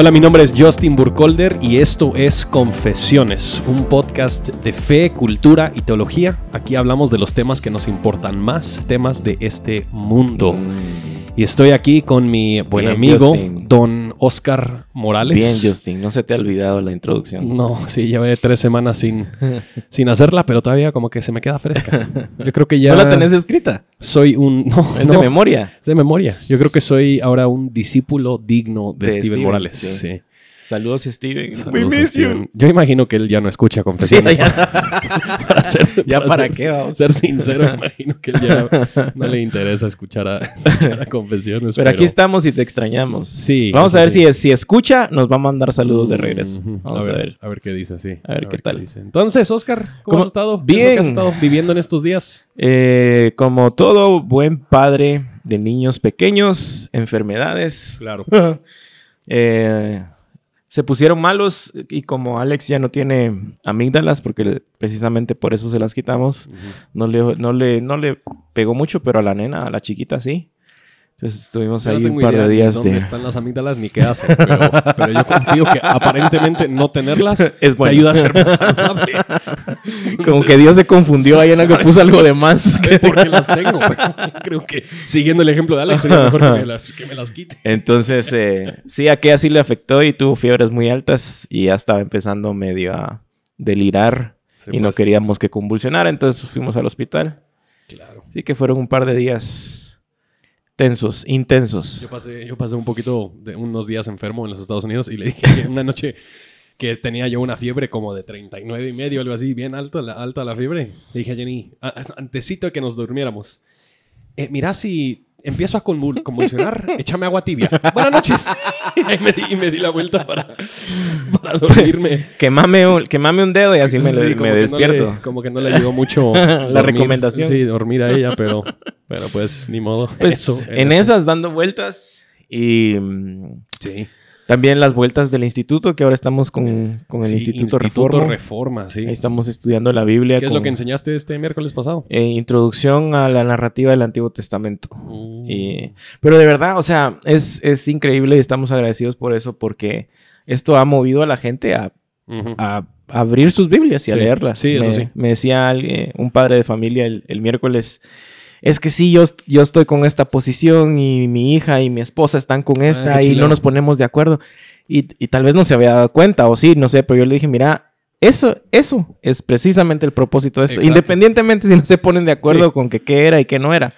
Hola, mi nombre es Justin Burkholder y esto es Confesiones, un podcast de fe, cultura y teología. Aquí hablamos de los temas que nos importan más, temas de este mundo. Y estoy aquí con mi buen Bien, amigo, Justin. don Oscar Morales. Bien, Justin, no se te ha olvidado la introducción. No, sí, llevé tres semanas sin, sin hacerla, pero todavía como que se me queda fresca. Yo creo que ya ¿No la tenés escrita? soy un... No, Es no, de memoria. Es de memoria. Yo creo que soy ahora un discípulo digno de, De Steven, Steven, Morales. sí. Sí. Saludos, Steven. Saludos a Steven. Yo imagino que él ya no escucha confesiones. Sí, ya. para ser, ¿Ya para ser- qué vamos? Ser sincero, imagino que él ya no le interesa escuchar a, escuchar a confesiones. Pero aquí estamos y te extrañamos. Sí, Vamos a ver sí. si, si escucha, nos va a mandar saludos de regreso. Vamos a ver. A ver qué dice, sí. A ver qué tal. dice. Entonces, Oscar, ¿cómo, ¿Cómo? has estado? ¿Qué Bien. que has estado viviendo en estos días? Eh, como todo buen padre de niños pequeños, enfermedades, Claro. eh, se pusieron malos y como Alex ya no tiene amígdalas, porque precisamente por eso se las quitamos, no le, no, le, no le pegó mucho, pero a la nena, a la chiquita sí. Entonces estuvimos Yo ahí no un par de ni días dónde de... están las amígdalas ni qué hacen, pero, pero yo confío que aparentemente no tenerlas Es te ayuda a ser más saludable. Como que Dios se confundió ahí en algo, puso algo de más. Sé por qué las tengo, creo que siguiendo el ejemplo de Alex sería mejor que me las, que me las quite. Entonces, eh, sí, a Kea sí le afectó y tuvo fiebres muy altas y ya estaba empezando medio a delirar Sí, y no pues, queríamos que convulsionara, entonces fuimos al hospital. Claro. Así que fueron un par de días tensos, intensos. Yo pasé, yo pasé un poquito de unos días enfermo en los Estados Unidos y le dije que una noche que tenía yo una fiebre como de 39 y medio, algo así, bien alta, la, alta la fiebre. Le dije a Jenny, antesito de que nos durmiéramos, eh, mira si empiezo a convul- convulsionar, échame agua tibia. Buenas noches. y me di, y me di la vuelta para, para dormirme. Quemame un, quemame un dedo y así me, Sí, me que no despierto. le- como que no le ayudó mucho La dormir. recomendación. Sí, dormir a ella, pero, pero pues ni modo. Pues Eso, en esas dando vueltas y mm, Sí. También las vueltas del instituto, que ahora estamos con, con el Sí, Instituto, Reforma. Reforma, sí. Ahí estamos estudiando la Biblia. ¿Qué es lo que enseñaste este miércoles pasado? eh, introducción a la narrativa del Antiguo Testamento. Mm. Y- pero de verdad, o sea, es, es increíble y estamos agradecidos por eso porque esto ha movido a la gente a, abrir sus Biblias y a leerlas. sí, eso me, sí. Me decía alguien- un padre de familia el, el miércoles, es que sí, yo, yo estoy con esta posición y mi hija y mi esposa están con esta Ah, qué y no nos ponemos de acuerdo. Y, y tal vez no se había dado cuenta o sí, no sé, pero yo le dije, mira, eso, eso es precisamente el propósito de esto. Exacto. Independientemente si no se ponen de acuerdo Sí. con que qué era y qué no era.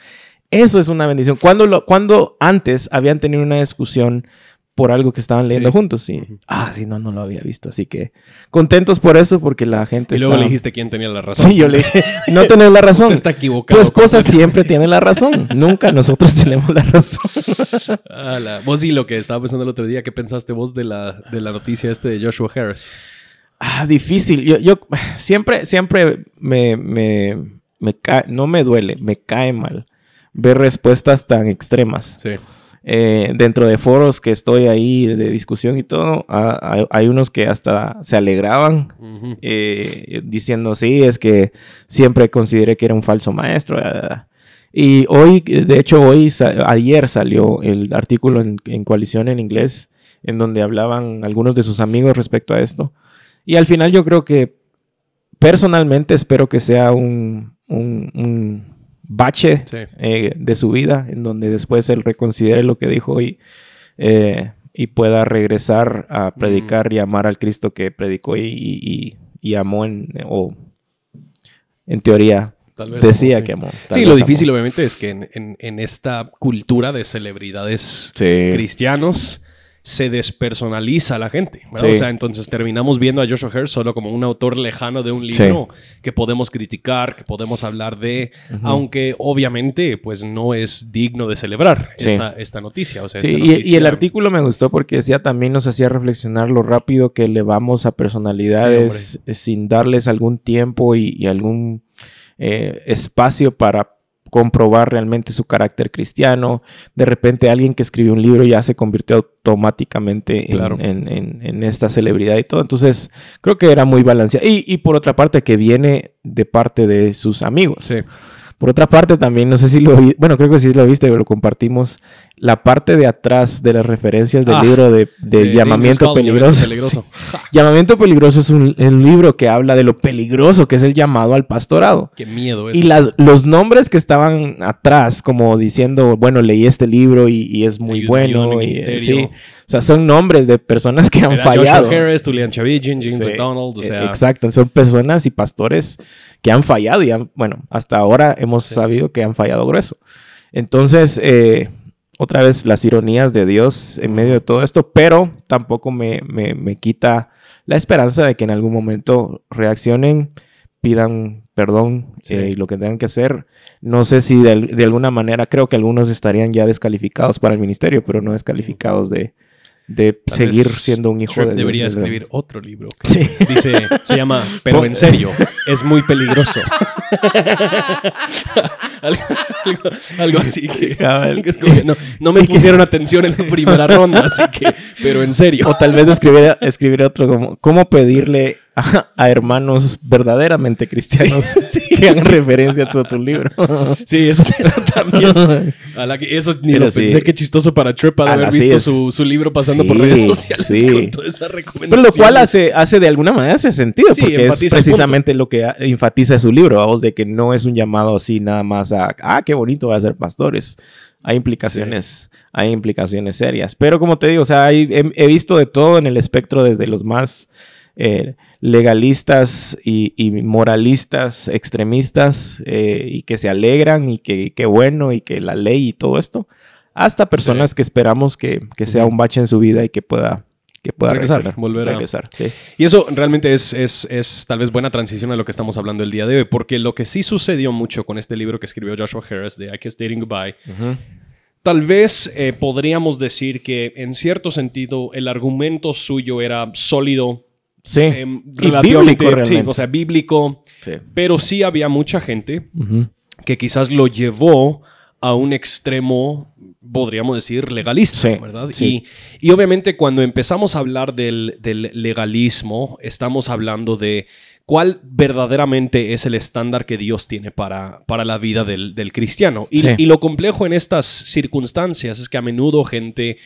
Eso es una bendición. Cuando, lo, cuando antes habían tenido una discusión por algo que estaban leyendo Sí. juntos. Ah, sí, no, no lo había visto. Así que contentos por eso, porque la gente Y luego le dijiste quién tenía la razón. Sí, yo le dije, no tenés la razón. Usted está equivocado. Tu esposa siempre tiene la razón. Nunca nosotros tenemos la razón. Ala. Vos sí, lo que estaba pensando el otro día, ¿qué pensaste vos de la, de la noticia este de Joshua Harris? Ah, difícil. Yo, yo siempre, siempre me, me, me cae, no me duele, me cae mal ver respuestas tan extremas. Sí. Eh, dentro de foros que estoy ahí de discusión y todo, ah, hay, hay unos que hasta se alegraban Ujú. eh, diciendo, sí, es que siempre consideré que era un falso maestro. ah, ah, ah". Y hoy, de hecho, hoy, ayer salió el artículo en, en Coalición en inglés, en donde hablaban algunos de sus amigos respecto a esto. Y al final yo creo que, personalmente, espero que sea un, un- un bache Sí. eh, de su vida, en donde después él reconsidere lo que dijo y, eh, y pueda regresar a predicar y amar al Cristo que predicó y, y- y- amó en, o en teoría Tal vez decía sí. que amó. Sí, lo difícil obviamente es que en, en- en esta cultura de celebridades Sí. cristianos se despersonaliza a la gente. O sea, entonces terminamos viendo a Joshua Harris solo como un autor lejano de un libro que podemos criticar, que podemos hablar de, aunque obviamente pues no es digno de celebrar Sí. esta, esta noticia. O sea, Sí, esta y, el artículo me gustó porque decía también nos hacía reflexionar lo rápido que elevamos a personalidades eh, sin darles algún tiempo y, y algún eh, espacio para comprobar realmente su carácter cristiano. De repente alguien que escribió un libro ya se convirtió automáticamente en, Claro. en- en- en esta celebridad y todo. Entonces creo que era muy balanceado. Y, y por otra parte que viene de parte de sus amigos. Sí. Por otra parte, también, no sé si lo vi, bueno, creo que sí lo viste, pero lo compartimos. La parte de atrás de las referencias del Ah, libro de, de de Llamamiento Call, Peligroso. Peligroso. Sí. Llamamiento Peligroso es un, un libro que habla de lo peligroso que es el llamado al pastorado. Qué miedo eso. Y las, los nombres que estaban atrás, como diciendo, bueno, leí este libro y, y es muy Ayuda, bueno. y, eh, sí, o sea, son nombres de personas que han Era fallado. Joshua Harris, Julian Chavigin, James Sí, McDonald, o eh, sea... Exacto, son personas y pastores que han fallado y han, bueno, hasta ahora hemos sabido que han fallado grueso. Entonces, eh, otra vez las ironías de Dios en medio de todo esto, pero tampoco me, me- me quita la esperanza de que en algún momento reaccionen, pidan perdón Sí. eh, y lo que tengan que hacer. No sé si de, de alguna manera, creo que algunos estarían ya descalificados para el ministerio, pero no descalificados de, de Tal seguir siendo un hijo Tripp de Dios. debería ¿verdad? escribir otro libro. que Sí. Dice, se llama Pero en serio, es muy peligroso. algo, algo- algo así que, Cabal. que es como que no, no me pusieron atención en la primera ronda, así que, pero en serio. O tal vez escribir, escribir otro como cómo pedirle a, a hermanos verdaderamente cristianos Sí. que hagan referencia a tu libro. Sí, eso, eso también. A la que- eso ni Pero lo sí. pensé, qué chistoso para Trip A haber la- visto su, su libro pasando por redes sociales con toda esa recomendación. Pero lo cual hace, hace de alguna manera hace sentido, Sí, porque es precisamente lo que enfatiza su libro, vamos, de que no es un llamado así nada más a, ah, qué bonito va a ser pastores. Hay implicaciones, hay implicaciones serias. Pero como te digo, o sea, hay- he, he visto de todo en el espectro, desde los más eh, legalistas y, y moralistas, extremistas, eh, y que se alegran y que qué bueno y que la ley y todo esto, hasta personas que esperamos que, que sea un bache en su vida y que pueda, que pueda Regresar, regresar. volver a- regresar. sí. Y eso realmente es, es, es tal vez buena transición a lo que estamos hablando el día de hoy, porque lo que sí sucedió mucho con este libro que escribió Joshua Harris de I Kiss Dating Goodbye, tal vez eh, podríamos decir que en cierto sentido el argumento suyo era sólido, Sí. em, relativamente, bíblico sí, o sea, bíblico, Sí. pero sí había mucha gente que quizás lo llevó a un extremo, podríamos decir, legalista, Sí, ¿verdad? sí. Y, y obviamente cuando empezamos a hablar del, del legalismo, estamos hablando de cuál verdaderamente es el estándar que Dios tiene para, para la vida del, del cristiano. Y, Sí. y lo complejo en estas circunstancias es que a menudo gente,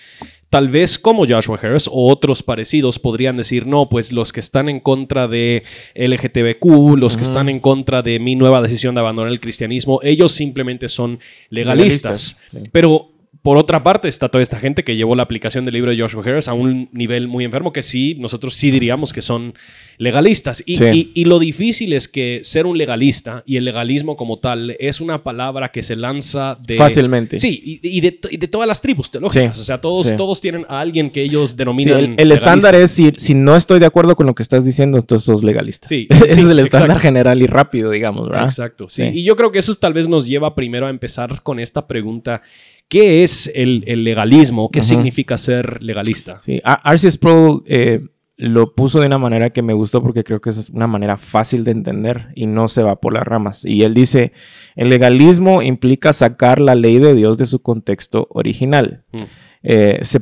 tal vez como Joshua Harris o otros parecidos, podrían decir, no, pues los que están en contra de LGTBQ, los que están en contra de mi nueva decisión de abandonar el cristianismo, ellos simplemente son legalistas. Legalistas, sí. Pero por otra parte está toda esta gente que llevó la aplicación del libro de Joshua Harris a un nivel muy enfermo que sí, nosotros sí diríamos que son legalistas. Y, Sí. y- y lo difícil es que ser un legalista y el legalismo como tal es una palabra que se lanza de... Fácilmente. Sí, y, y de, y de todas las tribus teológicas. Sí, O sea, todos, sí. todos tienen a alguien que ellos denominan. el, el legalista. estándar es si, si no estoy de acuerdo con lo que estás diciendo, entonces sos legalista. Sí, Ese es el estándar exacto. general y rápido, digamos, ¿verdad? Exacto, sí. Sí. Y yo creo que eso tal vez nos lleva primero a empezar con esta pregunta. ¿Qué es el, el legalismo? ¿Qué significa ser legalista? Sí, R.C. Sproul eh, lo puso de una manera que me gustó porque creo que es una manera fácil de entender y no se va por las ramas. Y él dice, el legalismo implica sacar la ley de Dios de su contexto original. Mm. Eh, se-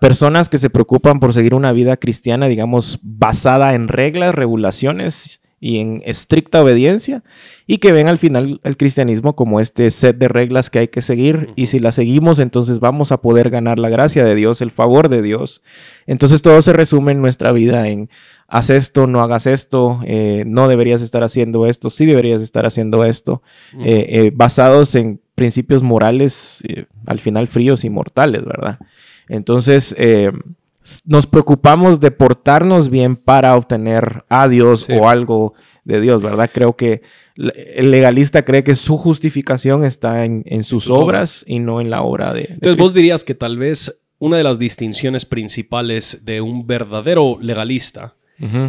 personas que se preocupan por seguir una vida cristiana, digamos, basada en reglas, regulaciones y en estricta obediencia, y que ven al final el cristianismo como este set de reglas que hay que seguir, y si las seguimos, entonces vamos a poder ganar la gracia de Dios, el favor de Dios. Entonces todo se resume en nuestra vida en haz esto, no hagas esto, eh, no deberías estar haciendo esto, sí deberías estar haciendo esto, eh, eh, basados en principios morales, al final fríos y mortales, ¿verdad? Entonces, nos preocupamos de portarnos bien para obtener a Dios Sí. o algo de Dios, ¿verdad? Creo que el legalista cree que su justificación está en, en sus, obras, y no en la obra de, de Entonces, vos dirías que tal vez una de las distinciones principales de un verdadero legalista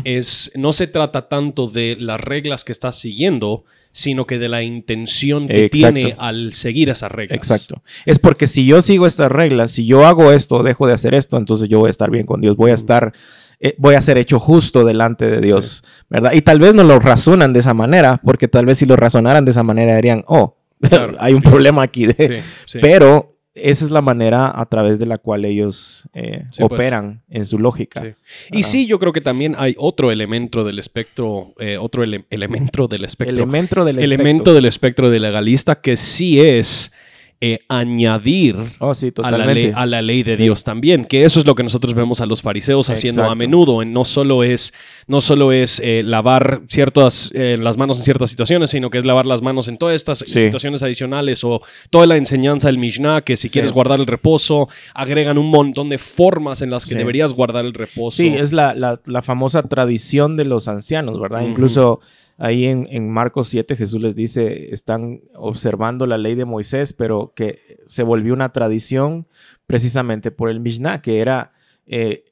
Es no se trata tanto de las reglas que estás siguiendo, sino que de la intención que Exacto. tiene al seguir esas reglas. Exacto. Es porque si yo sigo estas reglas, si yo hago esto, dejo de hacer esto, entonces yo voy a estar bien con Dios, voy a estar, eh, voy a ser hecho justo delante de Dios, ¿verdad? Y tal vez no lo razonan de esa manera, porque tal vez si lo razonaran de esa manera dirían, oh, Claro, hay un problema aquí. de- sí. Pero esa es la manera a través de la cual ellos eh, Sí, pues. operan en su lógica. Sí. Y sí, yo creo que también hay otro elemento del espectro, eh, otro ele- elemento del espectro, Elemento del elemento espectro. del espectro de legalista que sí es eh, añadir Oh, sí, a la, ley, a la ley de Sí. Dios también, que eso es lo que nosotros vemos a los fariseos haciendo a menudo. En- No solo es, no solo es eh, lavar ciertas, eh, las manos en ciertas situaciones, sino que es lavar las manos en todas estas Sí. situaciones adicionales o toda la enseñanza del Mishnah, que si quieres guardar el reposo, agregan un montón de formas en las que deberías guardar el reposo. Sí, es la, la- la famosa tradición de los ancianos, ¿verdad? Incluso ahí en, en Marcos 7 Jesús les dice, están observando la ley de Moisés, pero que se volvió una tradición precisamente por el Mishnah, que era eh,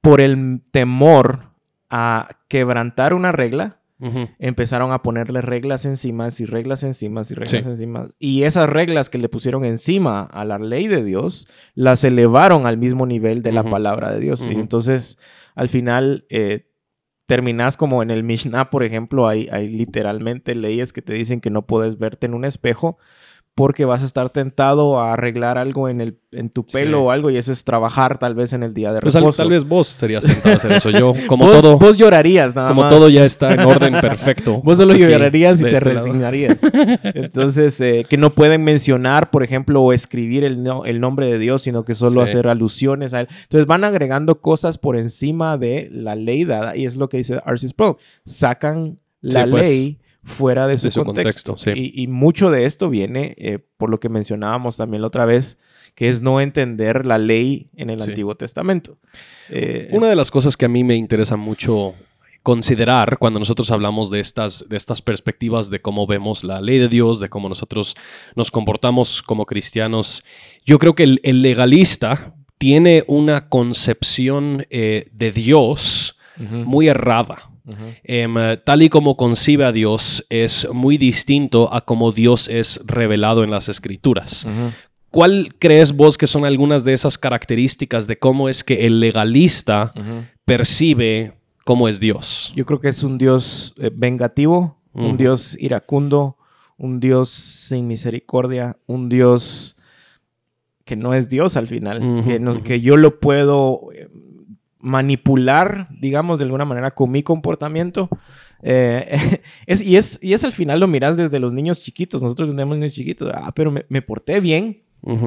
por el temor a quebrantar una regla, empezaron a ponerle reglas encima y reglas encima y reglas Sí. encima. Y esas reglas que le pusieron encima a la ley de Dios, las elevaron al mismo nivel de la palabra de Dios. Y entonces, al final, eh, terminas como en el Mishnah, por ejemplo, hay, hay literalmente leyes que te dicen que no puedes verte en un espejo porque vas a estar tentado a arreglar algo en, el, en tu Sí. pelo o algo y eso es trabajar tal vez en el día de Pues tal, reposo. tal vez vos serías tentado a hacer eso. Yo, como vos, todo, vos llorarías nada como más. todo ya está en orden perfecto. Vos solo llorarías y te este lado. resignarías. Entonces, eh, que no pueden mencionar, por ejemplo, o escribir el, no- el nombre de Dios, sino que solo Sí. hacer alusiones a él. Entonces, van agregando cosas por encima de la ley dada, y es lo que dice R.C. Sproul. Sacan la Sí, pues, ley fuera de su, su contexto. contexto, sí. y, y mucho de esto viene, eh, por lo que mencionábamos también la otra vez, que es no entender la ley en el Sí. Antiguo Testamento. Eh, Una de las cosas que a mí me interesa mucho considerar cuando nosotros hablamos de estas, de estas perspectivas de cómo vemos la ley de Dios, de cómo nosotros nos comportamos como cristianos, yo creo que el, el legalista tiene una concepción eh, de Dios muy errada. Em, tal y como concibe a Dios es muy distinto a cómo Dios es revelado en las escrituras. ¿Cuál crees vos que son algunas de esas características de cómo es que el legalista percibe cómo es Dios? Yo creo que es un Dios eh, vengativo, un. Dios iracundo, un Dios sin misericordia, un Dios que no es Dios al final, que, no- ujú. que yo lo puedo eh, manipular, digamos, de alguna manera con mi comportamiento. Eh, es, y, es, y es al final lo miras desde los niños chiquitos. Nosotros tenemos niños chiquitos. Ah, pero me, me porté bien.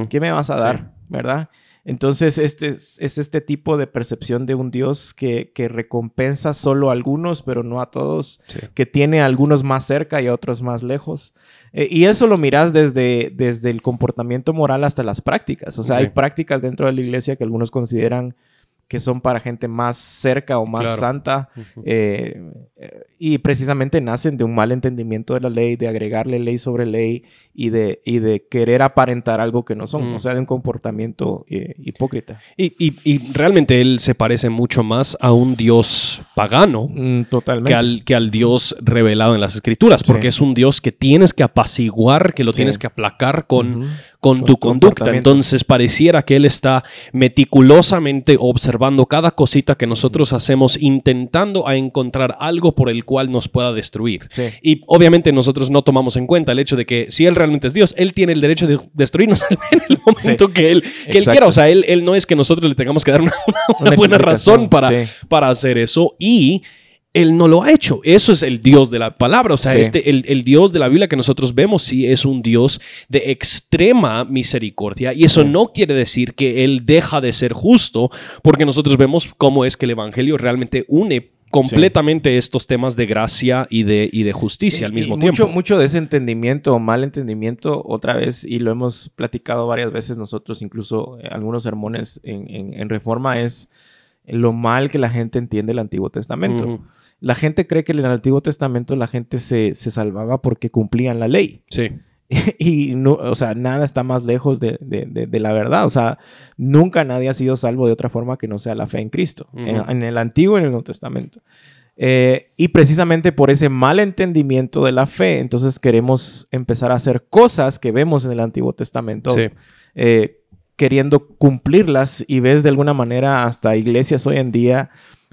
¿Qué me vas a Sí. dar? ¿Verdad? Entonces, este es, es este tipo de percepción de un Dios que, que recompensa solo a algunos, pero no a todos, Sí. que tiene a algunos más cerca y a otros más lejos. Eh, y eso lo miras desde, desde el comportamiento moral hasta las prácticas. O sea, Sí. hay prácticas dentro de la iglesia que algunos consideran que son para gente más cerca o más Claro. santa. Eh, y precisamente nacen de un mal entendimiento de la ley, de agregarle ley sobre ley y de, y de querer aparentar algo que no son, Mm. o sea, de un comportamiento eh, hipócrita. Y, y- y realmente él se parece mucho más a un Dios pagano Mm, totalmente. que al, que al Dios revelado en las escrituras, porque Sí. es un Dios que tienes que apaciguar, que lo Sí. tienes que aplacar con Con tu conducta. Entonces pareciera que él está meticulosamente observando cada cosita que nosotros hacemos, intentando a encontrar algo por el cual nos pueda destruir. Sí. Y obviamente nosotros no tomamos en cuenta el hecho de que si él realmente es Dios, él tiene el derecho de destruirnos en el momento que él, que él quiera. O sea, él, él no es que nosotros le tengamos que dar una, una- buena razón para, sí. para hacer eso. Y él no lo ha hecho. Eso es el Dios de la palabra. O sea, Sí. este, el, el Dios de la Biblia que nosotros vemos sí es un Dios de extrema misericordia. Y eso Sí. no quiere decir que Él deja de ser justo, porque nosotros vemos cómo es que el Evangelio realmente une completamente estos temas de gracia y de, y de justicia al Y mismo mucho, tiempo. Mucho de ese entendimiento o mal entendimiento, otra vez, y lo hemos platicado varias veces nosotros, incluso eh, algunos sermones en, en- en Reforma, es lo mal que la gente entiende el Antiguo Testamento. La gente cree que en el Antiguo Testamento la gente se, se salvaba porque cumplían la ley. Sí. y no, o sea, nada está más lejos de, de- de- de la verdad. O sea, nunca nadie ha sido salvo de otra forma que no sea la fe en Cristo, en el Antiguo y en el Nuevo Testamento. Eh, y precisamente por ese mal entendimiento de la fe, entonces queremos empezar a hacer cosas que vemos en el Antiguo Testamento, Sí. eh, queriendo cumplirlas y ves de alguna manera hasta iglesias hoy en día.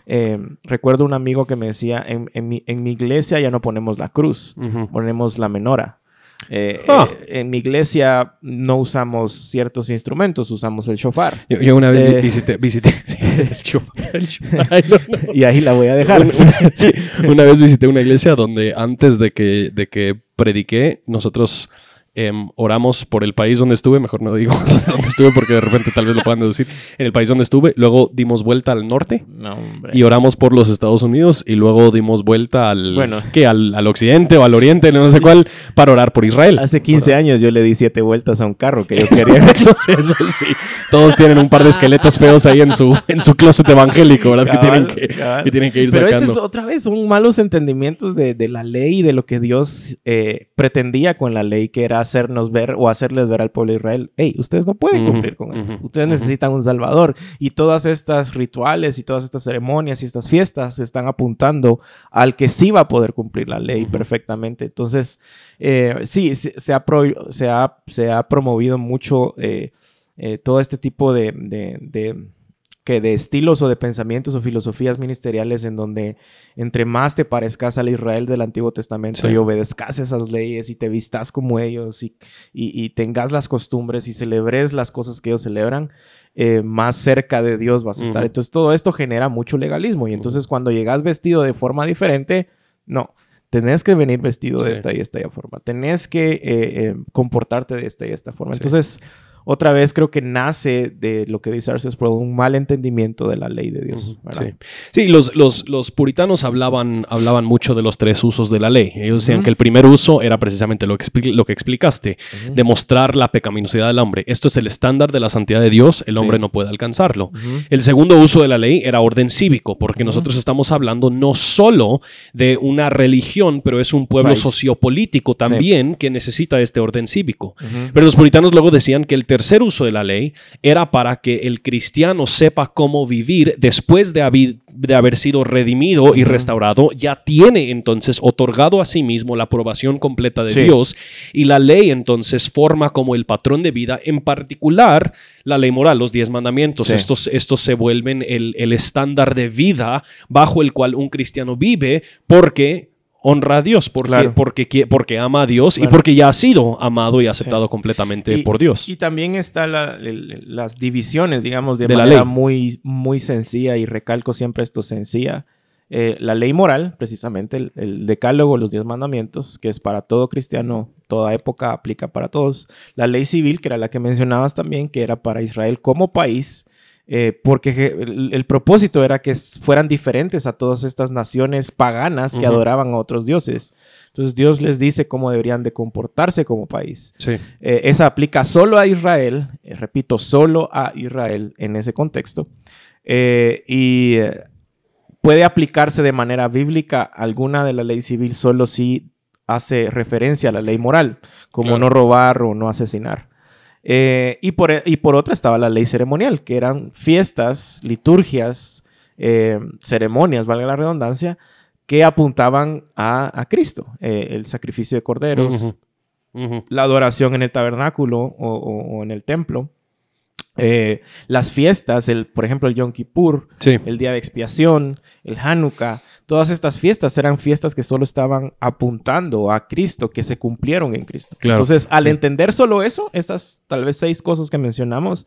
eh, recuerdo un amigo que me decía, en, en mi, en mi iglesia ya no ponemos la cruz, ponemos la menora. Eh, Ah. eh, en mi iglesia no usamos ciertos instrumentos, usamos el shofar. Yo, yo una vez vi- Eh. visité, visité el chupa- el chupa- Ay, no, no. Y ahí la voy a dejar. Una, una- sí, una vez visité una iglesia donde antes de que, de que prediqué, nosotros em, oramos por el país donde estuve, mejor no digo dónde estuve porque de repente tal vez lo puedan deducir, en el país donde estuve, luego dimos vuelta al norte No, y oramos por los Estados Unidos y luego dimos vuelta al, Bueno. ¿qué? al, al occidente o al oriente, no sé cuál, para orar por Israel. Hace 15 años yo le di siete vueltas a un carro que yo quería. Eso sí, eso sí. Todos tienen un par de esqueletos feos ahí en su, en su closet evangélico, ¿verdad? Cabal, que, tienen que, cabal. que tienen que ir Pero sacando. este es otra vez son malos entendimientos de, de la ley y de lo que Dios eh, pretendía con la ley, que era hacernos ver o hacerles ver al pueblo de Israel, hey, ustedes no pueden cumplir con esto, ustedes necesitan un salvador. Y todas estas rituales y todas estas ceremonias y estas fiestas están apuntando al que sí va a poder cumplir la ley perfectamente. Entonces, eh, sí, se, se ha pro- se, ha, se ha promovido mucho eh, eh, todo este tipo de, de- de- que de estilos o de pensamientos o filosofías ministeriales en donde entre más te parezcas al Israel del Antiguo Testamento Sí. y obedezcas esas leyes y te vistas como ellos y, y- y tengas las costumbres y celebres las cosas que ellos celebran, eh, más cerca de Dios vas a estar. Ujú. Entonces todo esto genera mucho legalismo y entonces cuando llegas vestido de forma diferente, no. Tenés que venir vestido de esta y esta y forma. Tenés que eh, eh, comportarte de esta y esta forma. Sí. Entonces, otra vez creo que nace de lo que dice Arces Sproul, un mal entendimiento de la ley de Dios. Sí, Sí, los, los, los puritanos hablaban, hablaban mucho de los tres usos de la ley. Ellos decían que el primer uso era precisamente lo que, lo que explicaste, demostrar la pecaminosidad del hombre. Esto es el estándar de la santidad de Dios, el hombre Sí. no puede alcanzarlo. El segundo uso de la ley era orden cívico, porque nosotros estamos hablando no solo de una religión, pero es un pueblo sociopolítico también que necesita este orden cívico. Pero los puritanos luego decían que el tercer uso de la ley era para que el cristiano sepa cómo vivir después de, haber sido redimido y restaurado, ya tiene entonces otorgado a sí mismo la aprobación completa de Sí. Dios y la ley entonces forma como el patrón de vida, en particular la ley moral, los diez mandamientos. Sí. Estos, estos se vuelven el, el estándar de vida bajo el cual un cristiano vive porque honra a Dios, porque, Claro. porque, porque ama a Dios y porque ya ha sido amado y aceptado completamente Y- por Dios. Y también está la- el- las divisiones, digamos, de, De la manera ley. muy, muy sencilla, y recalco siempre esto sencilla. Eh, la ley moral, precisamente, el, el decálogo, los diez mandamientos, que es para todo cristiano, toda época aplica para todos. La ley civil, que era la que mencionabas también, que era para Israel como país, eh, porque el, el propósito era que fueran diferentes a todas estas naciones paganas que adoraban a otros dioses. Entonces Dios les dice cómo deberían de comportarse como país. Sí. Eh, esa aplica solo a Israel, eh, repito, solo a Israel en ese contexto. Y puede aplicarse de manera bíblica alguna de la ley civil solo si hace referencia a la ley moral, como Claro. no robar o no asesinar. Eh, y, por, y por otra estaba la ley ceremonial, que eran fiestas, liturgias, eh, ceremonias, valga la redundancia, que apuntaban a, a Cristo, Eh, el sacrificio de corderos, la adoración en el tabernáculo o, o- o en el templo. Eh, las fiestas, el, por ejemplo, el Yom Kippur, Sí. el día de expiación, el Hanukkah, todas estas fiestas eran fiestas que solo estaban apuntando a Cristo, que se cumplieron en Cristo. Claro, Entonces, al sí. entender solo eso, esas tal vez seis cosas que mencionamos,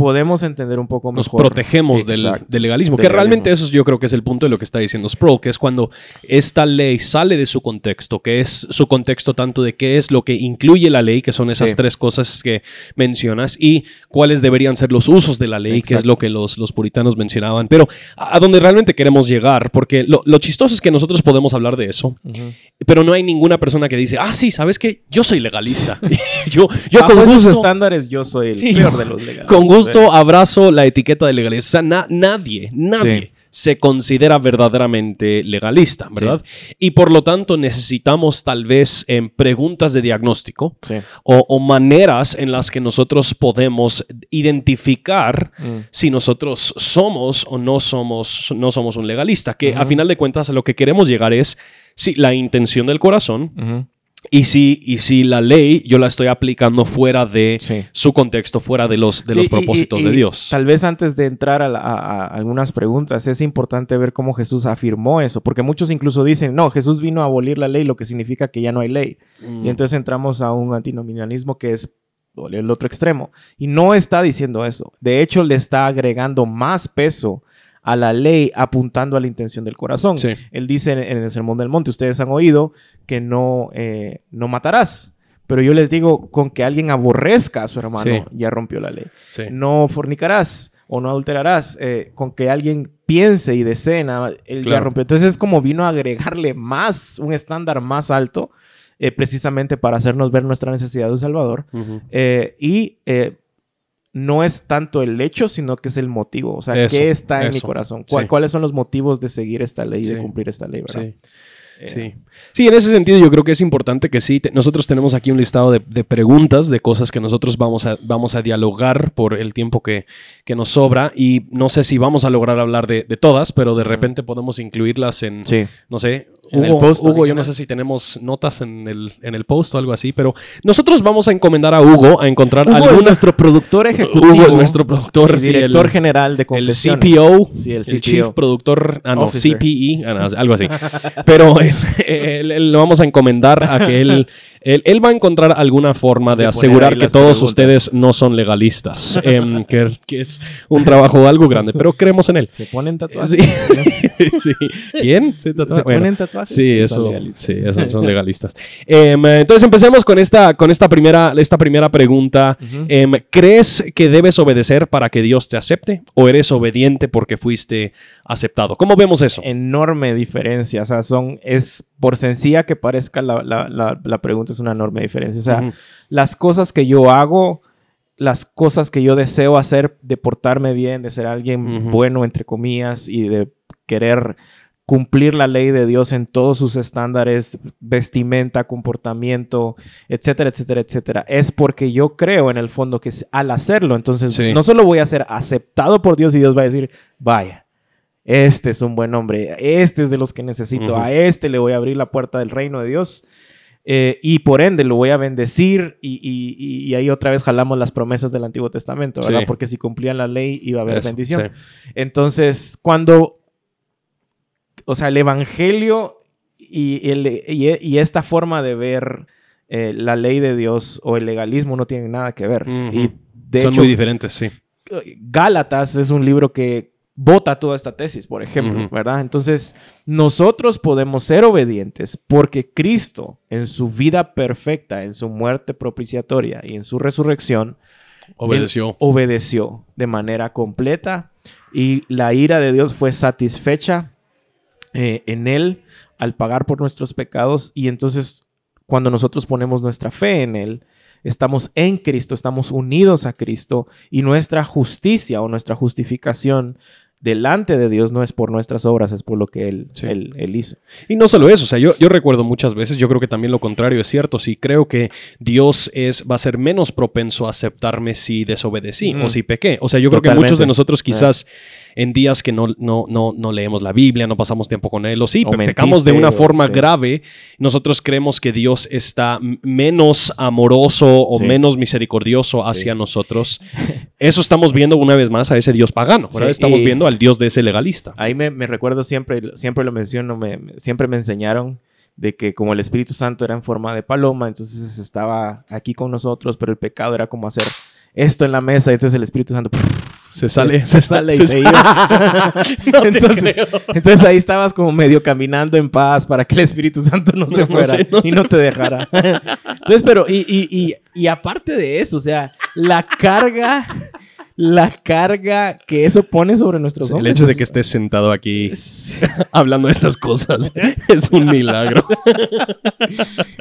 podemos entender un poco Nos mejor. protegemos del, Exacto. del legalismo. Del que realmente legalismo. eso yo creo que es el punto de lo que está diciendo Sproul, que es cuando esta ley sale de su contexto, que es su contexto tanto de qué es lo que incluye la ley, que son esas Sí. tres cosas que mencionas, y cuáles deberían ser los usos de la ley, que es Exacto. lo que los, los puritanos mencionaban. Pero a, a donde realmente queremos llegar, porque lo, lo chistoso es que nosotros podemos hablar de eso, pero no hay ninguna persona que dice, ah, sí, ¿sabes qué? Yo soy legalista. yo yo Bajo con esos gusto... estándares, yo soy el Sí, peor de los legales. Con gusto abrazo la etiqueta de legalista. O sea, na- nadie, nadie Sí. se considera verdaderamente legalista, ¿verdad? Y por lo tanto necesitamos tal vez en preguntas de diagnóstico Sí. o, o maneras en las que nosotros podemos identificar Mm. si nosotros somos o no somos, no somos un legalista. Que a final de cuentas a lo que queremos llegar es, sí, la intención del corazón. Y si, y si la ley yo la estoy aplicando fuera de Sí. su contexto, fuera de los, de Sí, los propósitos y- de Dios. Tal vez antes de entrar a, la- a- a algunas preguntas, es importante ver cómo Jesús afirmó eso, porque muchos incluso dicen, no, Jesús vino a abolir la ley, lo que significa que ya no hay ley. Mm. Y entonces entramos a un antinominalismo que es el otro extremo. Y no está diciendo eso. De hecho, le está agregando más peso a la ley apuntando a la intención del corazón. Sí. Él dice en, en el Sermón del Monte, ustedes han oído que no, eh, no matarás. Pero yo les digo, con que alguien aborrezca a su hermano, Sí. ya rompió la ley. Sí. No fornicarás o no adulterarás. eh, con que alguien piense y desee, nada él ya rompió. Entonces es como vino a agregarle más, un estándar más alto, eh, precisamente para hacernos ver nuestra necesidad de un Salvador. Eh, y eh, no es tanto el hecho, sino que es el motivo. O sea, Eso, ¿qué está en mi corazón? ¿Cuál- Sí. ¿Cuáles son los motivos de seguir esta ley y Sí. de cumplir esta ley, verdad? Sí. Eh, Sí. Sí, en ese sentido yo creo que es importante que sí, te- nosotros tenemos aquí un listado de, de preguntas, de cosas que nosotros vamos a, vamos a dialogar por el tiempo que, que nos sobra y no sé si vamos a lograr hablar de, de todas, pero de repente podemos incluirlas en, Sí. no sé, En el Hugo, post Hugo, yo no sé si tenemos notas en el, en el post o algo así, pero nosotros vamos a encomendar a Hugo a encontrar Hugo es nuestro productor ejecutivo. Hugo es nuestro productor, sí, director el- general de el confesiones. CPO, Sí, el el, CPO. Chief Productor, ah, no, Officer. CPE, ah, no, algo así. Pero él, él- él lo vamos a encomendar a que él, él, va a encontrar alguna forma de, asegurar que todos preguntas. ustedes no son legalistas, em, que, que es un trabajo algo grande, pero creemos en él. Se ponen tatuajes. Sí, sí. ¿Quién? Se ponen tatuajes. Sí, son eso, legalistas. sí, eso son legalistas. Em, entonces empecemos con esta, con esta primera, esta primera pregunta. Em, ¿Crees que debes obedecer para que Dios te acepte o eres obediente porque fuiste aceptado? ¿Cómo vemos eso? enorme diferencia. O sea, son, es por sencilla que parezca la, la- la- la pregunta, es una enorme diferencia. O sea, las cosas que yo hago, las cosas que yo deseo hacer, de portarme bien, de ser alguien bueno, entre comillas, y de querer cumplir la ley de Dios en todos sus estándares, vestimenta, comportamiento, etcétera, etcétera, etcétera, es porque yo creo en el fondo que al hacerlo, entonces Sí. no solo voy a ser aceptado por Dios y Dios va a decir, vaya, este es un buen hombre, este es de los que necesito, a este le voy a abrir la puerta del reino de Dios. eh, y por ende lo voy a bendecir y, y- y- y ahí otra vez jalamos las promesas del Antiguo Testamento, ¿verdad? Sí. Porque si cumplían la ley iba a haber Eso, bendición. sí. Entonces, cuando, o sea, el Evangelio y, el- y- y esta forma de ver eh, la ley de Dios o el legalismo no tienen nada que ver. Ujú. Y de Son hecho, muy diferentes, sí. Gálatas es un libro que vota toda esta tesis, por ejemplo. ¿verdad? Entonces, nosotros podemos ser obedientes porque Cristo, en su vida perfecta, en su muerte propiciatoria y en su resurrección, Obedeció. obedeció de manera completa y la ira de Dios fue satisfecha eh, en él al pagar por nuestros pecados y entonces cuando nosotros ponemos nuestra fe en él, estamos en Cristo, estamos unidos a Cristo y nuestra justicia o nuestra justificación delante de Dios no es por nuestras obras, es por lo que Él, Sí. él, él hizo. Y no solo eso, o sea, yo, yo recuerdo muchas veces, yo creo que también lo contrario es cierto, sí creo que Dios es, va a ser menos propenso a aceptarme si desobedecí Mm. o si pequé. O sea, yo creo que muchos de nosotros quizás en días que no, no, no, no leemos la Biblia, no pasamos tiempo con Él, o sí, O pecamos de una forma sí. grave, nosotros creemos que Dios está menos amoroso o Sí. menos misericordioso hacia Sí. nosotros. Eso estamos viendo una vez más a ese Dios pagano, ¿verdad? Estamos viendo al Dios de ese legalista. Ahí me, me recuerdo siempre, siempre lo menciono, me, me- siempre me enseñaron de que como el Espíritu Santo era en forma de paloma, entonces estaba aquí con nosotros, pero el pecado era como hacer esto en la mesa, y entonces el Espíritu Santo Se sale, se sale y se, iba. No te entonces, entonces ahí estabas como medio caminando en paz para que el Espíritu Santo no, se no fuera sé, y no te dejara. Entonces, pero, y, y, y, y aparte de eso, o sea, la carga, la carga que eso pone sobre nuestros El hecho de que estés sentado aquí hablando de estas cosas es un milagro.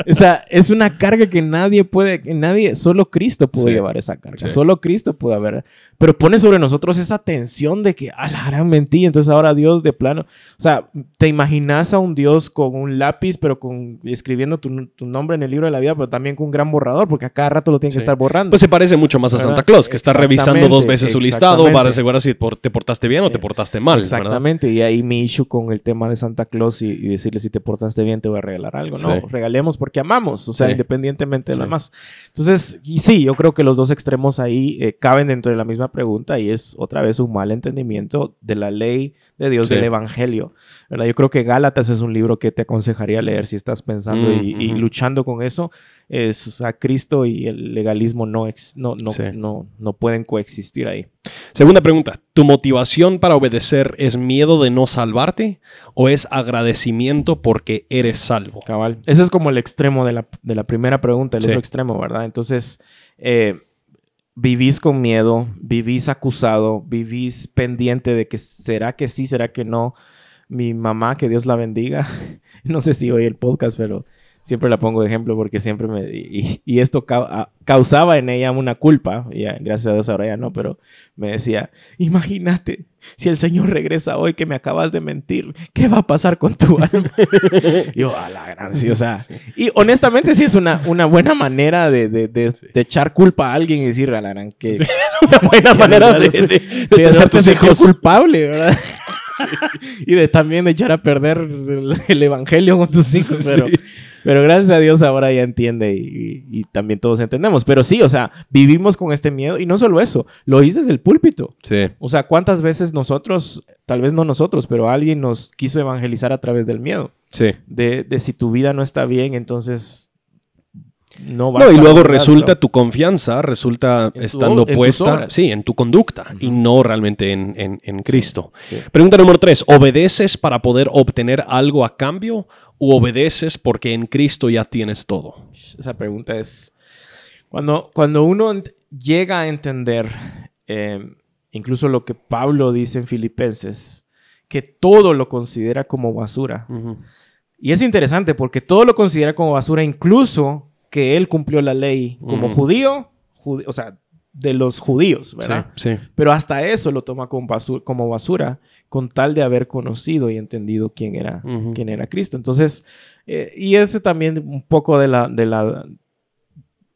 O sea, es una carga que nadie puede, que nadie, solo Cristo pudo Sí. llevar esa carga. Sí. Solo Cristo pudo haber. Pero pone sobre nosotros esa tensión de que, a la gran mentira. Entonces ahora Dios de plano. O sea, te imaginas a un Dios con un lápiz, pero con escribiendo tu, tu nombre en el libro de la vida, pero también con un gran borrador, porque a cada rato lo tiene que estar borrando. Pues se parece mucho más a ¿Verdad? Santa Claus, que está revisando dos. Veces su listado para asegurar si te portaste bien o te portaste mal. Exactamente, y ahí mi issue con el tema de Santa Claus y, decirle si te portaste bien te voy a regalar algo. No, regalemos porque amamos, o sea, independientemente de lo demás. Entonces, y sí, yo creo que los dos extremos ahí eh, caben dentro de la misma pregunta y es otra vez un mal entendimiento de la ley de Dios, del Evangelio. ¿verdad? Yo creo que Gálatas es un libro que te aconsejaría leer si estás pensando y, y, luchando con eso. Es, o sea, Cristo y el legalismo no, no, no, no, no pueden coexistir ahí. Segunda pregunta, ¿tu motivación para obedecer es miedo de no salvarte o es agradecimiento porque eres salvo? Cabal. Ese es como el extremo de la, de la primera pregunta, el otro extremo, ¿verdad? Entonces, eh, vivís con miedo, vivís acusado, vivís pendiente de que será que sí, será que no. Mi mamá, que Dios la bendiga, no sé si oye el podcast, pero siempre la pongo de ejemplo porque siempre me... Y, esto causaba en ella una culpa, y gracias a Dios ahora ya no, pero me decía, imagínate, si el Señor regresa hoy que me acabas de mentir, ¿qué va a pasar con tu alma? y yo, a la gran, sí, o sea, y honestamente sí es una, una buena manera de, de, de, echar culpa a alguien y decir, a la gran, que es una buena manera de, de, culpable, ¿verdad? Y de también echar a perder el, evangelio con tus hijos, pero... Pero gracias a Dios ahora ya entiende y, también todos entendemos. Pero sí, o sea, vivimos con este miedo y no solo eso, lo oís desde el púlpito. Sí. O sea, ¿cuántas veces nosotros, tal vez no nosotros, pero alguien nos quiso evangelizar a través del miedo? Sí. De, de si tu vida no está bien, entonces no, y luego resulta tu confianza, resulta estando puesta, sí, en tu conducta y no realmente en, Cristo. Pregunta número tres, ¿obedeces para poder obtener algo a cambio o obedeces porque en Cristo ya tienes todo? Esa pregunta es, cuando, cuando uno llega a entender em, incluso lo que Pablo dice en Filipenses, que todo lo considera como basura. Y es interesante porque todo lo considera como basura, incluso que él cumplió la ley como judío, o sea, de los judíos, ¿verdad? Sí, Pero hasta eso lo toma como basura, como basura, con tal de haber conocido y entendido quién era, quién era Cristo. Entonces, eh, y ese también un poco de la, de la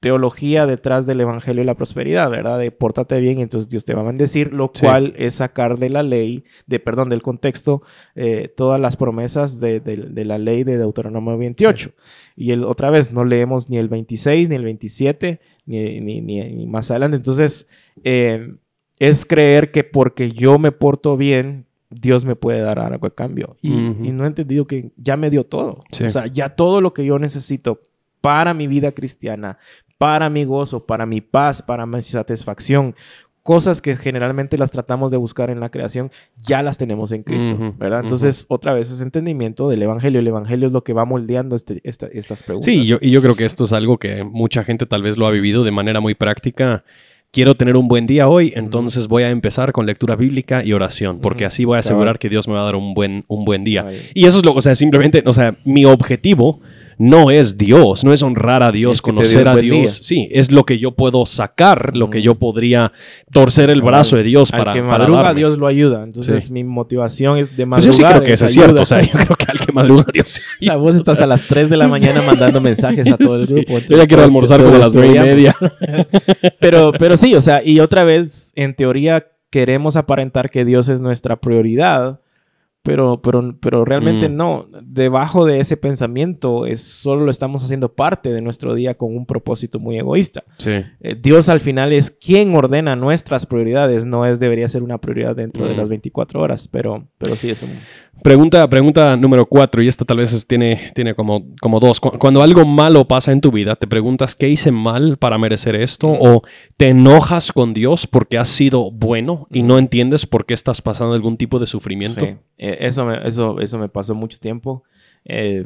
teología detrás del Evangelio y la prosperidad, ¿verdad? De pórtate bien, entonces Dios te va a bendecir, lo cual es sacar de la ley, de, perdón, del contexto, eh, todas las promesas de, la ley de Deuteronomio 28. Y el, otra vez, no leemos ni el 26, ni el 27, ni, ni, más adelante. Entonces, eh, es creer que porque yo me porto bien, Dios me puede dar algo a cambio. Y, no he entendido que ya me dio todo. O sea, ya todo lo que yo necesito para mi vida cristiana, para mi gozo, para mi paz, para mi satisfacción. Cosas que generalmente las tratamos de buscar en la creación, ya las tenemos en Cristo, ¿verdad? Entonces, otra vez es entendimiento del Evangelio. El Evangelio es lo que va moldeando este, estas preguntas. Sí, yo, y yo creo que esto es algo que mucha gente tal vez lo ha vivido de manera muy práctica quiero tener un buen día hoy, entonces voy a empezar con lectura bíblica y oración, porque así voy a asegurar que Dios me va a dar un buen, un buen día. Y eso es lo, o sea, simplemente, o sea, mi objetivo no es Dios, no es honrar a Dios, conocer a Dios. Sí, es lo que yo puedo sacar, lo que yo podría torcer el brazo de Dios para. Al que madruga, Dios lo ayuda. Entonces, mi motivación es de madrugar. Pues yo sí creo que eso es cierto. O sea, yo creo que al que madruga, Dios. O sea, vos estás a las 3 de la mañana mandando mensajes a todo el grupo. yo ya quiero almorzar como a las 9 y media. pero, pero sí, o sea, y otra vez, en teoría, queremos aparentar que Dios es nuestra prioridad pero, pero, pero realmente mm. no. Debajo de ese pensamiento es solo lo estamos haciendo parte de nuestro día con un propósito muy egoísta. Sí. Eh, Dios al final es quien ordena nuestras prioridades, no es debería ser una prioridad dentro de mm. las 24 horas, pero, pero sí es un... Pregunta, pregunta número cuatro, y esta tal vez tiene, tiene como, como dos. Cuando algo malo pasa en tu vida, ¿te preguntas qué hice mal para merecer esto? ¿O te enojas con Dios porque has sido bueno y no entiendes por qué estás pasando algún tipo de sufrimiento? Sí. Eh, eso, me, eso, eso me pasó mucho tiempo. Eh,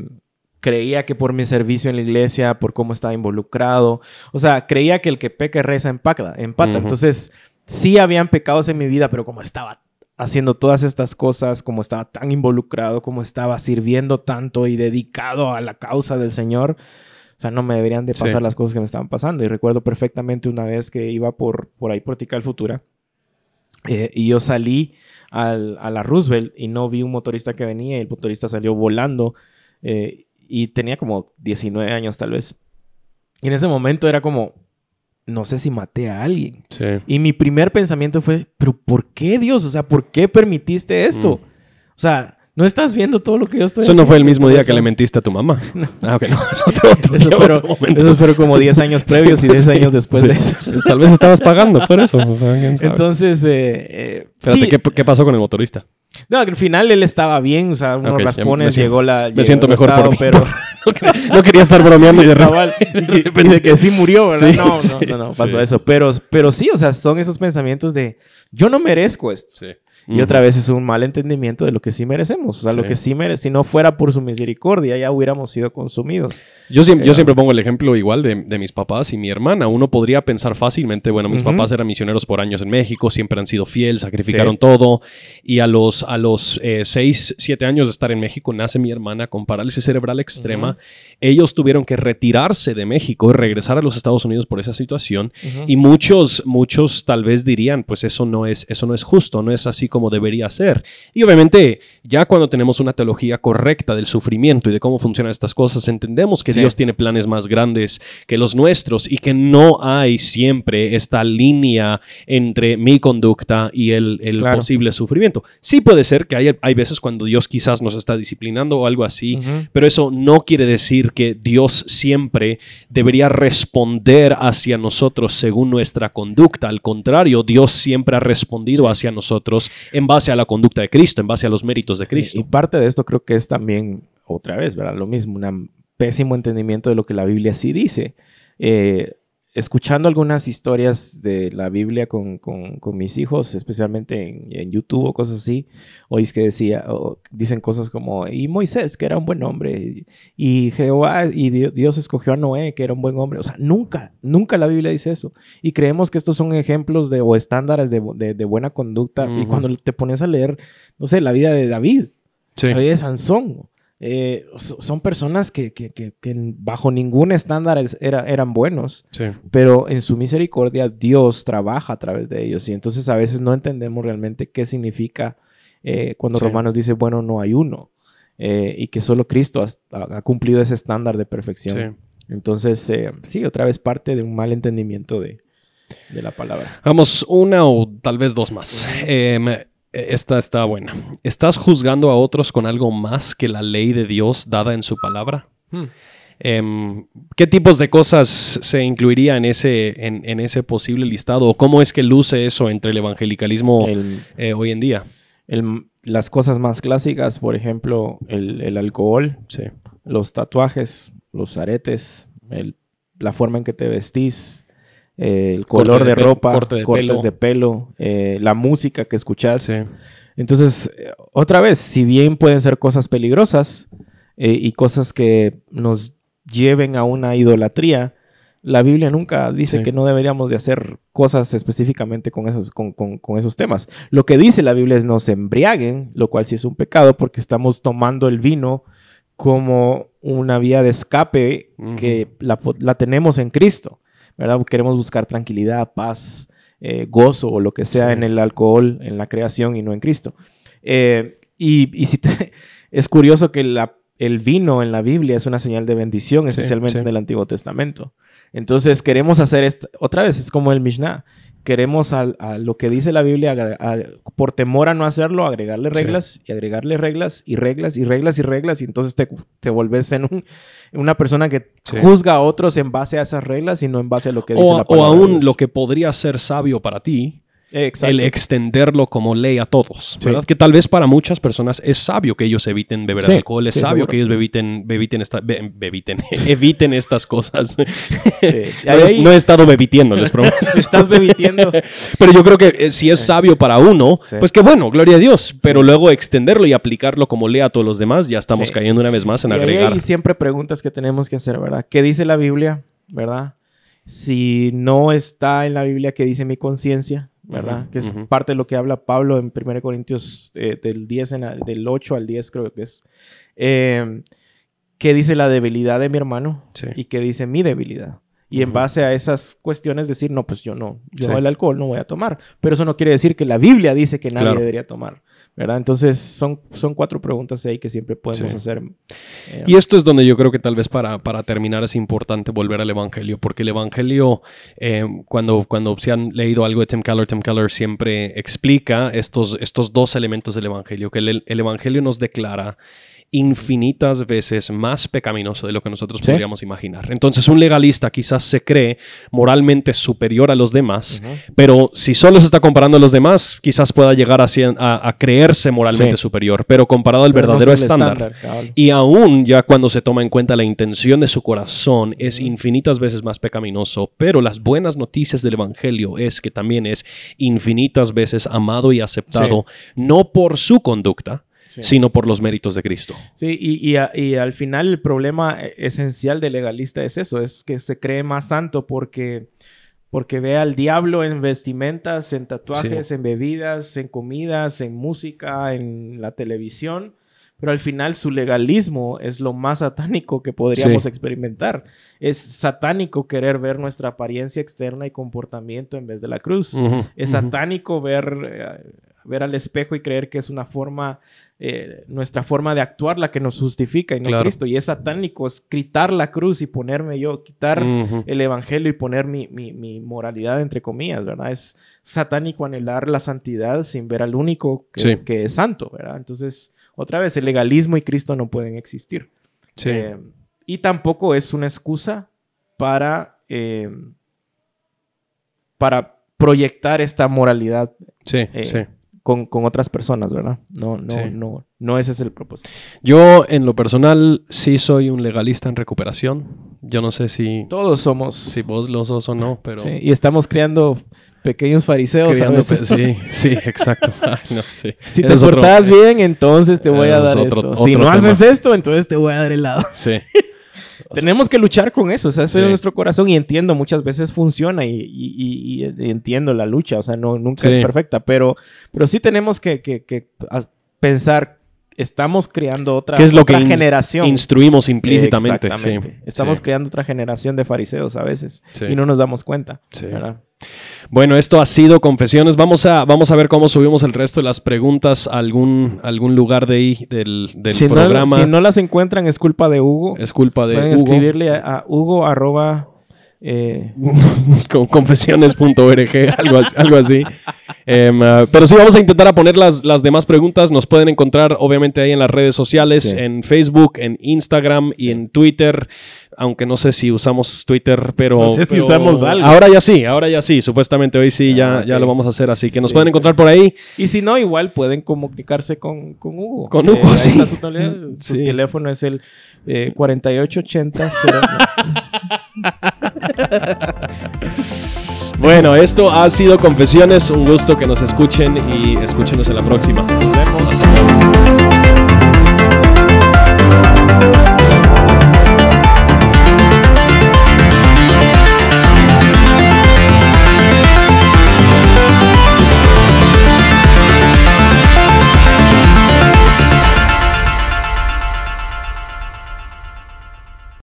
creía que por mi servicio en la iglesia, por cómo estaba involucrado, o sea, creía que el que peca reza empata. empata. Entonces, sí habían pecados en mi vida, pero como estaba haciendo todas estas cosas, como estaba tan involucrado, como estaba sirviendo tanto y dedicado a la causa del Señor, o sea, no me deberían de pasar las cosas que me estaban pasando. Y recuerdo perfectamente una vez que iba por, por ahí por Tical Futura eh, y yo salí al, a la Roosevelt y no vi un motorista que venía y el motorista salió volando eh, y tenía como 19 años tal vez. Y en ese momento era como, no sé si maté a alguien. Sí. Y mi primer pensamiento fue, pero ¿por qué Dios? O sea, ¿por qué permitiste esto? Mm. O sea, ¿no estás viendo todo lo que yo estoy Eso no fue el mismo día que le mentiste a tu mamá. Ah, ok, no. Es otro, otro, Eso fueron, momento. eso fueron como 10 años previos y 10 Sí, años después de eso. Tal vez estabas pagando por eso. o sea. Entonces, eh, eh, Espérate, sí. ¿qué, qué pasó con el motorista? No, al final él estaba bien, o sea, unos Ok, ya raspones, siento- llegó la... Me llegó siento mejor estado, por mí. pero... No quería- No quería estar bromeando y de repente... Y, de que sí murió, ¿verdad? No, no, no, no, pasó eso. Pero, pero sí, o sea, son esos pensamientos de yo no merezco esto. Sí. Y otra vez es un mal entendimiento de lo que sí merecemos. O sea, lo que sí merecemos, si no fuera por su misericordia, ya hubiéramos sido consumidos. Yo siempre, yo siempre pongo el ejemplo igual de, de mis papás y mi hermana. Uno podría pensar fácilmente, bueno, mis papás eran misioneros por años en México, siempre han sido fieles, sacrificaron Sí. todo. Y a los, a los 6, 7 años de estar en México, nace mi hermana con parálisis cerebral extrema. Ellos tuvieron que retirarse de México y regresar a los Estados Unidos por esa situación. Y muchos, muchos tal vez dirían, pues eso no es, eso no es justo, no es así como debería ser. Y obviamente, ya cuando tenemos una teología correcta del sufrimiento y de cómo funcionan estas cosas, entendemos que Sí. Dios tiene planes más grandes que los nuestros y que no hay siempre esta línea entre mi conducta y el, el Claro. posible sufrimiento. Sí puede ser que hay, hay veces cuando Dios quizás nos está disciplinando o algo así, pero eso no quiere decir que Dios siempre debería responder hacia nosotros según nuestra conducta. Al contrario, Dios siempre ha respondido hacia nosotros en base a la conducta de Cristo, en base a los méritos de Cristo. Y parte de esto creo que es también, otra vez, ¿verdad? Lo mismo, un pésimo entendimiento de lo que la Biblia sí dice. Eh, escuchando algunas historias de la Biblia con, con- con mis hijos, especialmente en, en YouTube o cosas así, oís que decía, o dicen cosas como, y Moisés, que era un buen hombre, y, Jehová, y Di- Dios escogió a Noé, que era un buen hombre. O sea, nunca, nunca la Biblia dice eso. Y creemos que estos son ejemplos de, o estándares de, de- de buena conducta. Y cuando te pones a leer, no sé, la vida de David, Sí. la vida de Sansón. Eh, so- son personas que, que- que- que bajo ningún estándar es- era- eran buenos, Sí. pero en su misericordia Dios trabaja a través de ellos. Y entonces a veces no entendemos realmente qué significa eh, cuando Sí. Romanos dice, bueno, no hay uno. eh, y que solo Cristo ha, ha cumplido ese estándar de perfección. Sí. Entonces, sí, otra vez parte de un mal entendimiento de, de la palabra. Vamos, una o tal vez dos más. Esta está buena. ¿Estás juzgando a otros con algo más que la ley de Dios dada en su palabra? Em, ¿Qué tipos de cosas se incluiría en ese, en, en ese posible listado? ¿O cómo es que luce eso entre el evangelicalismo El- eh, hoy en día? el- las cosas más clásicas, por ejemplo, el, el alcohol, Sí. los tatuajes, los aretes, la forma en que te vestís, eh, el Corte color de ropa, corte de cortes pelo. de pelo, eh, la música que escuchas. Sí. Entonces, eh, otra vez, si bien pueden ser cosas peligrosas eh, y cosas que nos lleven a una idolatría, la Biblia nunca dice Sí. que no deberíamos de hacer cosas específicamente con esos, con, con- con esos temas. Lo que dice la Biblia es no se embriaguen, lo cual sí es un pecado porque estamos tomando el vino como una vía de escape que la, la tenemos en Cristo, ¿verdad? Queremos buscar tranquilidad, paz, eh, gozo o lo que sea Sí. en el alcohol, en la creación y no en Cristo. Eh, y y si te- es curioso que la- el vino en la Biblia es una señal de bendición, Sí, especialmente sí. en el Antiguo Testamento. Entonces queremos hacer esto, otra vez es como el Mishnah, queremos a, lo que dice la Biblia, a- por temor a no hacerlo, agregarle Sí. reglas y agregarle reglas y reglas y reglas y reglas y entonces te, te volvés en un- una persona que Sí. juzga a otros en base a esas reglas y no en base a lo que dice O, la o palabra. de aún lo que podría ser sabio para ti, Exacto. el extenderlo como ley a todos, Sí. ¿verdad? Que tal vez para muchas personas es sabio que ellos eviten beber Sí, alcohol, es sí, sabio seguro. que ellos eviten, eviten, esta- be- eviten estas cosas. No, he, Ahí- no he estado bebitiendo, les prometo. Estás bebitiendo. Pero yo creo que eh, si es sabio para uno, pues qué bueno, gloria a Dios. Pero luego extenderlo y aplicarlo como ley a todos los demás, ya estamos cayendo una vez más en Y agregar. hay siempre preguntas que tenemos que hacer, ¿verdad? ¿Qué dice la Biblia, verdad? Si no está en la Biblia, ¿qué dice mi conciencia, verdad? Que es parte de lo que habla Pablo en 1 Corintios eh, del, 10 en a- del 8 al 10, creo que es. Eh, ¿Qué dice la debilidad de mi hermano? Sí. ¿Y qué dice mi debilidad? Y en base a esas cuestiones decir, no, pues yo no, yo el alcohol no voy a tomar. Pero eso no quiere decir que la Biblia dice que nadie debería tomar. ¿Verdad? Entonces son, son cuatro preguntas ahí que siempre podemos hacer. Eh, y esto es donde yo creo que tal vez para, para terminar es importante volver al Evangelio, porque el Evangelio, eh, cuando, cuando se han leído algo de Tim Keller, Tim Keller siempre explica estos, estos dos elementos del Evangelio, que el, el Evangelio nos declara infinitas veces más pecaminoso de lo que nosotros podríamos imaginar. Entonces un legalista quizás se cree moralmente superior a los demás, pero si solo se está comparando a los demás, quizás pueda llegar a, creerse moralmente superior, pero comparado al verdadero estándar. y aún ya cuando se toma en cuenta la intención de su corazón, es infinitas veces más pecaminoso, pero las buenas noticias del Evangelio es que también es infinitas veces amado y aceptado, no por su conducta, sino por los méritos de Cristo. Sí, y, al final el problema esencial del legalista es eso, es que se cree más santo porque, porque ve al diablo en vestimentas, en tatuajes, en bebidas, en comidas, en música, en la televisión. Pero al final su legalismo es lo más satánico que podríamos experimentar. Es satánico querer ver nuestra apariencia externa y comportamiento en vez de la cruz. es satánico ver, eh, ver al espejo y creer que es una forma eh, nuestra forma de actuar la que nos justifica y no Cristo. Y es satánico, es quitar la cruz y ponerme yo, quitar el evangelio y poner mi, moralidad entre comillas, ¿verdad? Es satánico anhelar la santidad sin ver al único que, es santo, ¿verdad? Entonces, otra vez, el legalismo y Cristo no pueden existir. Eh, y tampoco es una excusa para, eh, para proyectar esta moralidad. Sí, sí con, otras personas, ¿verdad? No, no, no, no ese es el propósito. Yo, en lo personal, sí soy un legalista en recuperación. Yo no sé si... Todos somos. Si vos lo sos o no, pero... Sí, y estamos creando pequeños fariseos a veces. Sí, sí, exacto. Si te portas bien, entonces te voy a dar esto. si no haces esto, entonces te voy a dar el lado. Sí. Tenemos que luchar con eso, o sea, ese es nuestro corazón y entiendo, muchas veces funciona y, entiendo la lucha, o sea, no, nunca es perfecta, pero, pero sí tenemos que, que, pensar, estamos creando otra, ¿Qué es lo otra que generación. Instruimos implícitamente. Estamos creando otra generación de fariseos a veces y no nos damos cuenta. Bueno, esto ha sido Confesiones. Vamos a, vamos a ver cómo subimos el resto de las preguntas a algún, algún lugar de ahí del, programa. si no las encuentran, es culpa de Hugo. Es culpa de Pueden escribirle a, Hugo arroba... Eh... confesiones.org, algo, algo así. Em, ah, pero sí, vamos a intentar a poner las, las, demás preguntas. Nos pueden encontrar, obviamente, ahí en las redes sociales, en Facebook, en Instagram y en Twitter. Aunque no sé si usamos Twitter, pero. No sé si usamos algo. Ahora ya sí, ahora ya sí. Supuestamente hoy sí, ya, ah, ya lo vamos a hacer. Así que nos pueden encontrar por ahí. Y si no, igual pueden comunicarse con, con Hugo. Con Hugo, eh, sí. Su, teléfono es el eh, 4880. Bueno, esto ha sido Confesiones. Un gusto que nos escuchen y escúchenos en la próxima. Nos vemos.